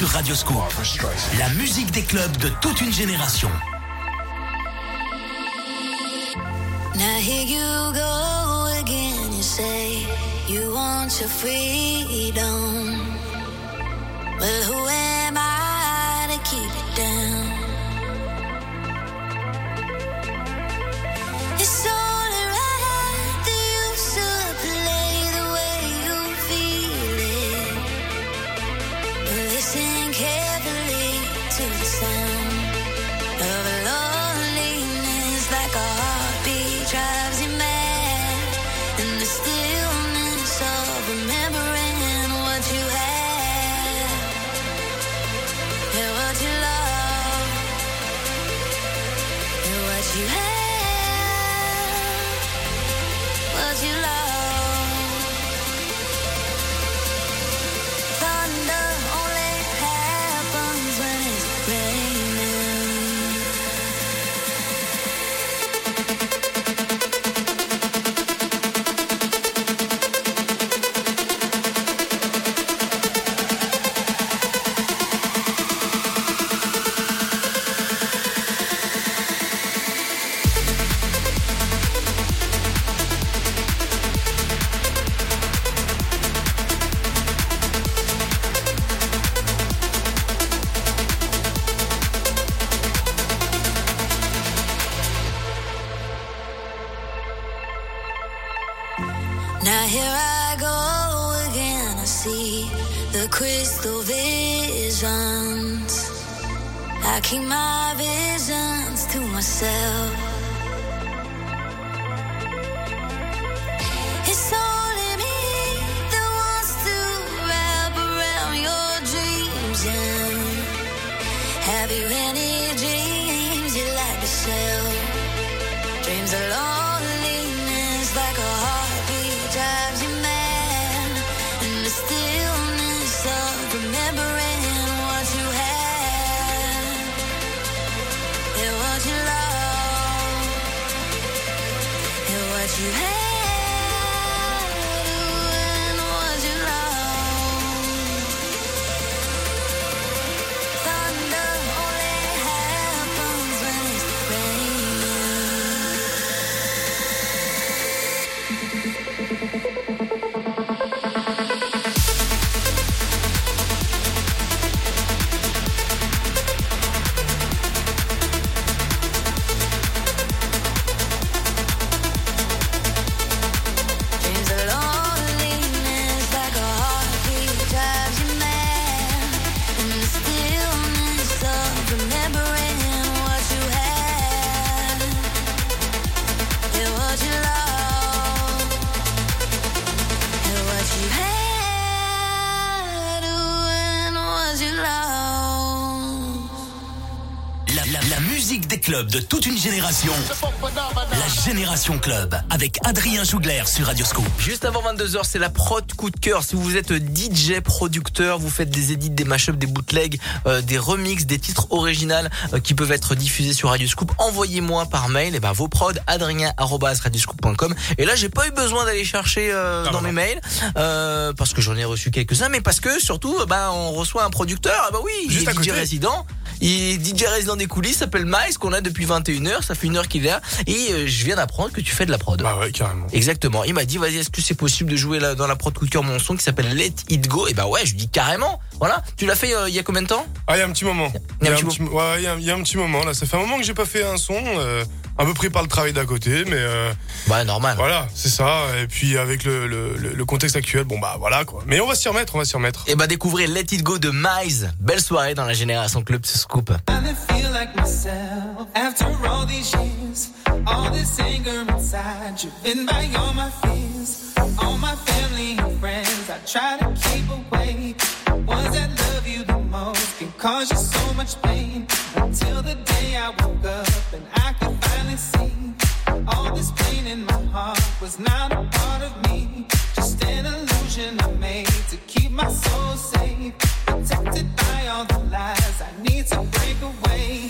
sur Radio Scoop. La musique des clubs de toute une génération. Now here you go again. You say you want your freedom. Well, who am I to keep de toute une génération. La Génération Club avec Adrien Jougler sur Radio Scoop. Juste avant 22h, c'est la prod coup de cœur. Si vous êtes DJ, producteur, vous faites des edits, des mashups, des bootlegs, euh, des remixes, des titres originaux euh, qui peuvent être diffusés sur Radio Scoop, envoyez-moi par mail et ben, vos prods adrien@radioscoop.com. Et là, j'ai pas eu besoin d'aller chercher euh, dans mes mails euh, parce que j'en ai reçu quelques-uns, mais parce que surtout, ben, on reçoit un producteur. Ah bah oui, il Juste est à DJ côté. résident. Il DJ résident des coulisses, s'appelle Miles, qu'on a depuis 21h. Ça fait une heure qu'il est là. Et euh, je viens d'apprendre que tu fais de la prod. Bah ouais, carrément. Exactement. Il m'a dit, vas-y, est-ce que c'est possible de jouer là, dans la prod coup de cœur mon son qui s'appelle Let It Go? Et bah ouais, je lui dis carrément. Voilà. Tu l'as fait euh, il y a combien de temps? Ah, il y a un petit moment. Il y a un un petit petit- ouais, il y a- il y a un petit moment là. Ça fait un moment que j'ai pas fait un son. euh, un peu pris par le travail d'à côté, mais. euh, ouais, normal. Voilà, c'est ça. Et puis avec le, le, le- le contexte actuel, bon bah voilà quoi. Mais on va s'y remettre, on va s'y remettre. Et bah découvrez Let It Go de Miles. Belle soirée dans la Génération Club ce Scoop. I feel like myself after all these years. All this anger inside, driven by all my fears. All my family and friends, I try to keep away. Ones that love you the most? Can cause you so much pain. Until the day I woke up and I could my heart was not a part of me. Just an illusion I made to keep my soul safe. Protected by all the lies I need to break away.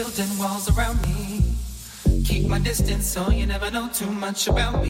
Building walls around me. Keep my distance so you never know too much about me.